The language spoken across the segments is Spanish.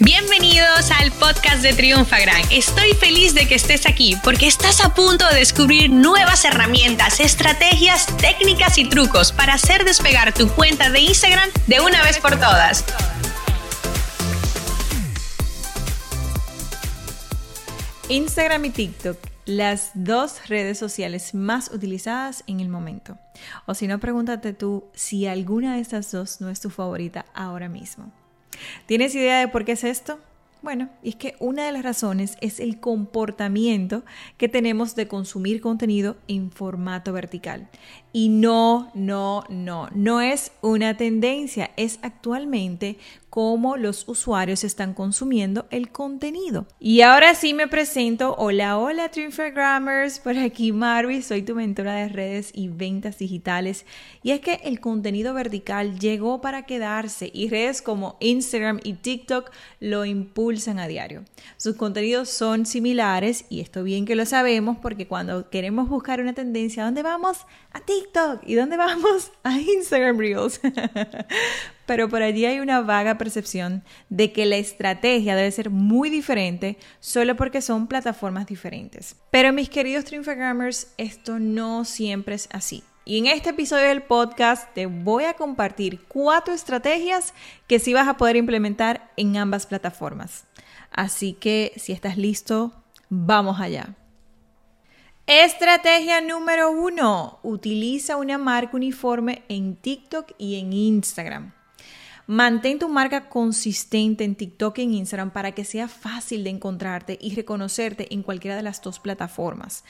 Bienvenidos al podcast de Triunfagram. Estoy feliz de que estés aquí porque estás a punto de descubrir nuevas herramientas, estrategias, técnicas y trucos para hacer despegar tu cuenta de Instagram de una vez por todas. Instagram y TikTok, las dos redes sociales más utilizadas en el momento. O si no, pregúntate tú si alguna de estas dos no es tu favorita ahora mismo. ¿Tienes idea de por qué es esto? Bueno, es que una de las razones es el comportamiento que tenemos de consumir contenido en formato vertical. Y no, no, no, no es una tendencia, es actualmente cómo los usuarios están consumiendo el contenido. Y ahora sí me presento. Hola, hola, Trinfagrammers. Por aquí Marvi, soy tu mentora de redes y ventas digitales. Y es que el contenido vertical llegó para quedarse y redes como Instagram y TikTok lo impulsan a diario. Sus contenidos son similares y esto bien que lo sabemos porque cuando queremos buscar una tendencia, ¿a dónde vamos? A TikTok. ¿Y dónde vamos? A Instagram Reels. pero por allí hay una vaga percepción de que la estrategia debe ser muy diferente solo porque son plataformas diferentes. Pero mis queridos Trinfagrammers, esto no siempre es así. Y en este episodio del podcast te voy a compartir cuatro estrategias que sí vas a poder implementar en ambas plataformas. Así que si estás listo, vamos allá. Estrategia número uno. Utiliza una marca uniforme en TikTok y en Instagram. Mantén tu marca consistente en TikTok y en Instagram para que sea fácil de encontrarte y reconocerte en cualquiera de las dos plataformas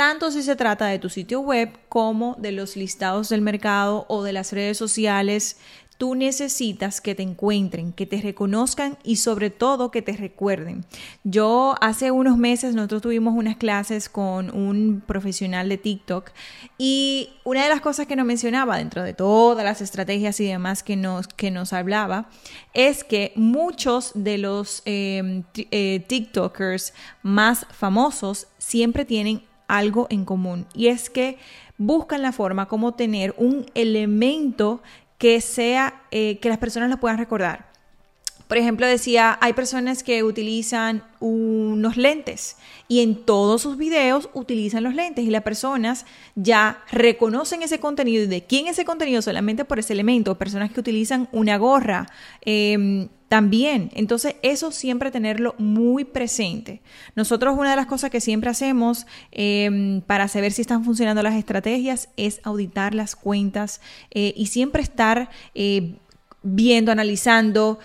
tanto si se trata de tu sitio web como de los listados del mercado o de las redes sociales Tú necesitas que te encuentren, que te reconozcan y sobre todo que te recuerden. Yo hace unos meses nosotros tuvimos unas clases con un profesional de TikTok y una de las cosas que nos mencionaba dentro de todas las estrategias y demás que nos, que nos hablaba es que muchos de los em, eh, TikTokers más famosos siempre tienen algo en común y es que buscan la forma como tener un elemento que sea, eh, que las personas lo puedan recordar. Por ejemplo, decía, hay personas que utilizan unos lentes y en todos sus videos utilizan los lentes y las personas ya reconocen ese contenido y de quién es ese contenido solamente por ese elemento. Personas que utilizan una gorra em, también. Entonces, eso siempre tenerlo muy presente. Nosotros una de las cosas que siempre hacemos em, para saber si están funcionando las estrategias es auditar las cuentas eh, y siempre estar eh, viendo, analizando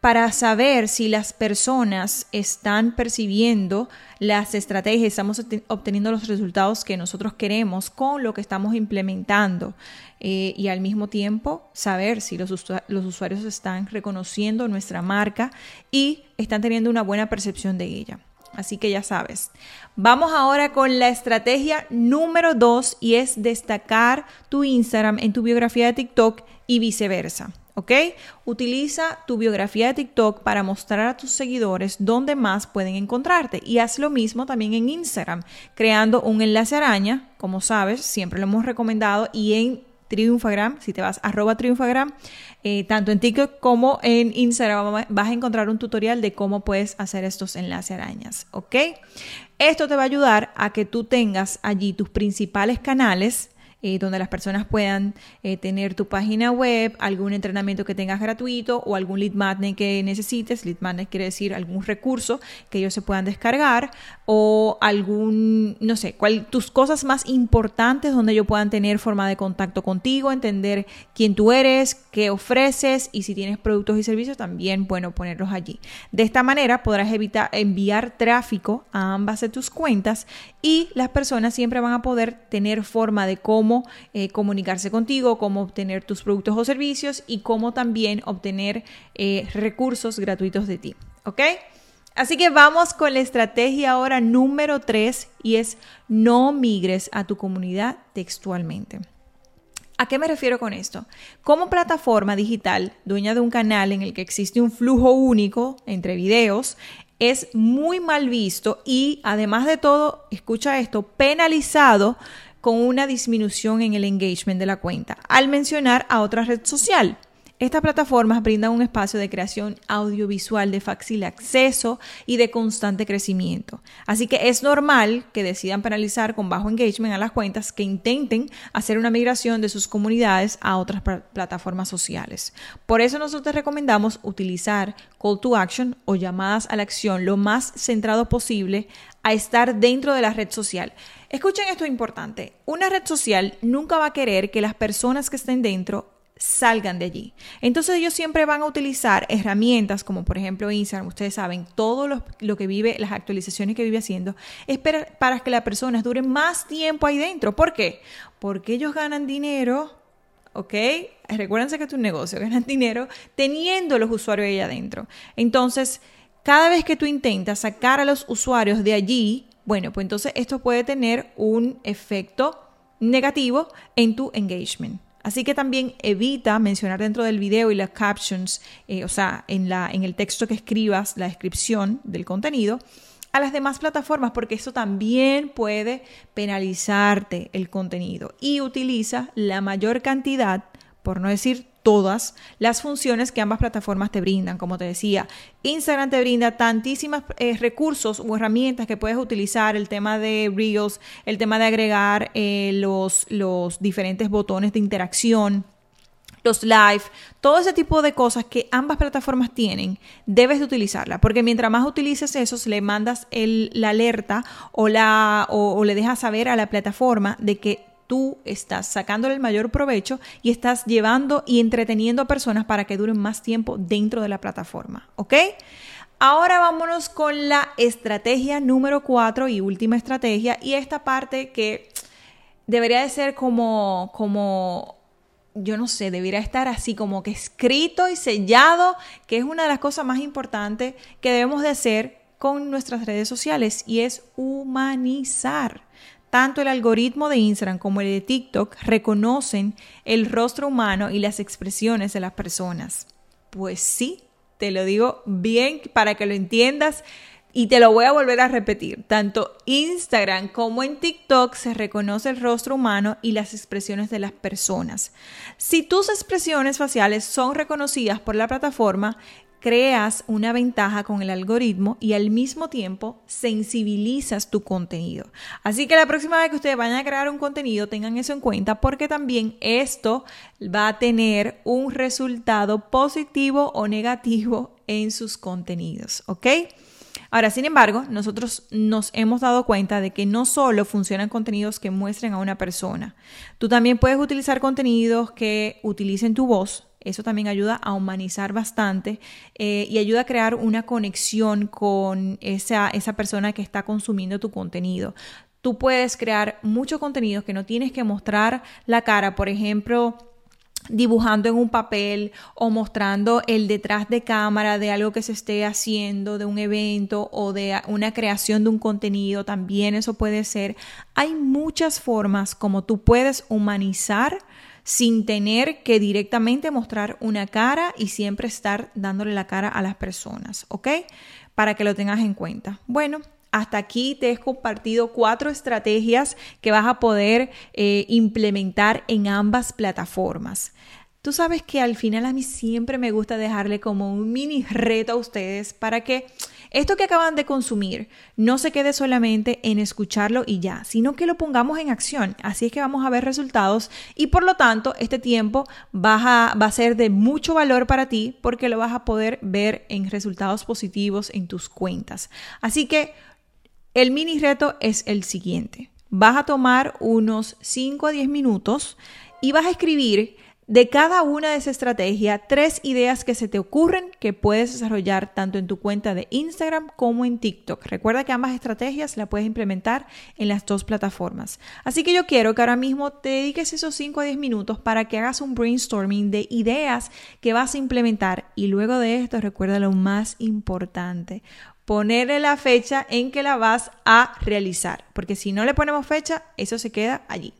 para saber si las personas están percibiendo las estrategias, estamos obteniendo los resultados que nosotros queremos con lo que estamos implementando eh, y al mismo tiempo saber si los, los usuarios están reconociendo nuestra marca y están teniendo una buena percepción de ella. Así que ya sabes. Vamos ahora con la estrategia número dos y es destacar tu Instagram en tu biografía de TikTok y viceversa. ¿Ok? Utiliza tu biografía de TikTok para mostrar a tus seguidores dónde más pueden encontrarte y haz lo mismo también en Instagram, creando un enlace araña, como sabes, siempre lo hemos recomendado y en Triunfagram, si te vas arroba Triunfagram, eh, tanto en TikTok como en Instagram vas a encontrar un tutorial de cómo puedes hacer estos enlaces arañas, ¿ok? Esto te va a ayudar a que tú tengas allí tus principales canales eh, donde las personas puedan eh, tener tu página web, algún entrenamiento que tengas gratuito o algún lead magnet que necesites. Lead magnet quiere decir algún recurso que ellos se puedan descargar o algún, no sé, cuál, tus cosas más importantes donde ellos puedan tener forma de contacto contigo, entender quién tú eres, qué ofreces y si tienes productos y servicios también, bueno, ponerlos allí. De esta manera podrás evitar enviar tráfico a ambas de tus cuentas y las personas siempre van a poder tener forma de cómo eh, comunicarse contigo, cómo obtener tus productos o servicios y cómo también obtener eh, recursos gratuitos de ti. ¿Ok? Así que vamos con la estrategia ahora número 3 y es no migres a tu comunidad textualmente. ¿A qué me refiero con esto? Como plataforma digital, dueña de un canal en el que existe un flujo único entre videos, es muy mal visto y además de todo, escucha esto, penalizado con una disminución en el engagement de la cuenta al mencionar a otra red social. Estas plataformas brindan un espacio de creación audiovisual de fácil acceso y de constante crecimiento. Así que es normal que decidan penalizar con bajo engagement a las cuentas que intenten hacer una migración de sus comunidades a otras plataformas sociales. Por eso nosotros recomendamos utilizar call to action o llamadas a la acción lo más centrado posible a estar dentro de la red social. Escuchen esto importante. Una red social nunca va a querer que las personas que estén dentro salgan de allí. Entonces ellos siempre van a utilizar herramientas como por ejemplo Instagram, ustedes saben, todo lo, que vive, las actualizaciones que vive haciendo, es para, que las personas duren más tiempo ahí dentro. ¿Por qué? Porque ellos ganan dinero, ¿ok? Recuérdense que es un negocio, ganan dinero teniendo los usuarios ahí adentro. Entonces, cada vez que tú intentas sacar a los usuarios de allí, bueno, pues entonces esto puede tener un efecto negativo en tu engagement. Así que también evita mencionar dentro del video y las captions, eh, o sea, en, la, en el texto que escribas, la descripción del contenido, a las demás plataformas, porque eso también puede penalizarte el contenido. Y utiliza la mayor cantidad, por no decir todas las funciones que ambas plataformas te brindan. Como te decía, Instagram te brinda tantísimos eh, recursos o herramientas que puedes utilizar, el tema de Reels, el tema de agregar eh, los, los diferentes botones de interacción los live, todo ese tipo de cosas que ambas plataformas tienen, debes de utilizarla, porque mientras más utilices eso, le mandas el, la alerta o, la, o le dejas saber a la plataforma de que tú estás sacándole el mayor provecho y estás llevando y entreteniendo a personas para que duren más tiempo dentro de la plataforma, ¿ok? Ahora vámonos con la estrategia número cuatro y última estrategia y esta parte que debería de ser como, como, yo no sé, debería estar así como que escrito y sellado, que es una de las cosas más importantes que debemos de hacer con nuestras redes sociales y es humanizar. Tanto el algoritmo de Instagram como el de TikTok reconocen el rostro humano y las expresiones de las personas. Pues sí, te lo digo bien para que lo entiendas y te lo voy a volver a repetir. Tanto Instagram como en TikTok se reconoce el rostro humano y las expresiones de las personas. Si tus expresiones faciales son reconocidas por la plataforma, creas una ventaja con el algoritmo y al mismo tiempo sensibilizas tu contenido. Así que la próxima vez que ustedes vayan a crear un contenido, tengan eso en cuenta porque también esto va a tener un resultado positivo o negativo en sus contenidos, ¿ok? Ahora, sin embargo, nosotros nos hemos dado cuenta de que no solo funcionan contenidos que muestren a una persona, tú también puedes utilizar contenidos que utilicen tu voz, eso también ayuda a humanizar bastante eh, y ayuda a crear una conexión con esa, esa persona que está consumiendo tu contenido. Tú puedes crear mucho contenido que no tienes que mostrar la cara, por ejemplo, dibujando en un papel o mostrando el detrás de cámara de algo que se esté haciendo, de un evento o de una creación de un contenido, también eso puede ser. Hay muchas formas como tú puedes humanizar sin tener que directamente mostrar una cara y siempre estar dándole la cara a las personas, ¿ok? Para que lo tengas en cuenta. Bueno, hasta aquí te he compartido cuatro estrategias que vas a poder eh, implementar en ambas plataformas. Tú sabes que al final a mí siempre me gusta dejarle como un mini reto a ustedes para que esto que acaban de consumir no se quede solamente en escucharlo y ya, sino que lo pongamos en acción. Así es que vamos a ver resultados y por lo tanto este tiempo va a, va a ser de mucho valor para ti porque lo vas a poder ver en resultados positivos en tus cuentas. Así que el mini reto es el siguiente. Vas a tomar unos 5 a 10 minutos y vas a escribir de cada una de esas estrategias, tres ideas que se te ocurren que puedes desarrollar tanto en tu cuenta de Instagram como en TikTok. Recuerda que ambas estrategias las puedes implementar en las dos plataformas. Así que yo quiero que ahora mismo te dediques esos 5 a 10 minutos para que hagas un brainstorming de ideas que vas a implementar y luego de esto recuerda lo más importante, ponerle la fecha en que la vas a realizar, porque si no le ponemos fecha, eso se queda allí.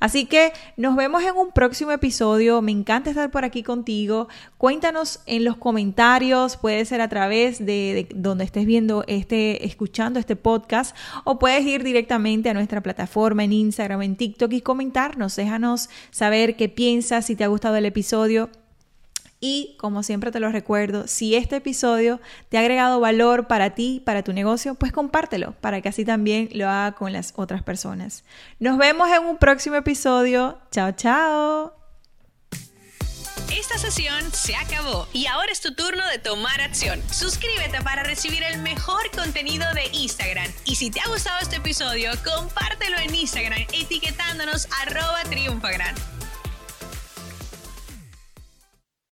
Así que nos vemos en un próximo episodio. Me encanta estar por aquí contigo. Cuéntanos en los comentarios, puede ser a través de, donde estés viendo este, escuchando este podcast, o puedes ir directamente a nuestra plataforma en Instagram, en TikTok y comentarnos. Déjanos saber qué piensas, si te ha gustado el episodio Y como siempre te lo recuerdo, si este episodio te ha agregado valor para ti, para tu negocio, pues compártelo para que así también lo haga con las otras personas. Nos vemos en un próximo episodio. Chao, chao. Esta sesión se acabó y ahora es tu turno de tomar acción. Suscríbete para recibir el mejor contenido de Instagram. Y si te ha gustado este episodio, compártelo en Instagram etiquetándonos arroba triunfagran.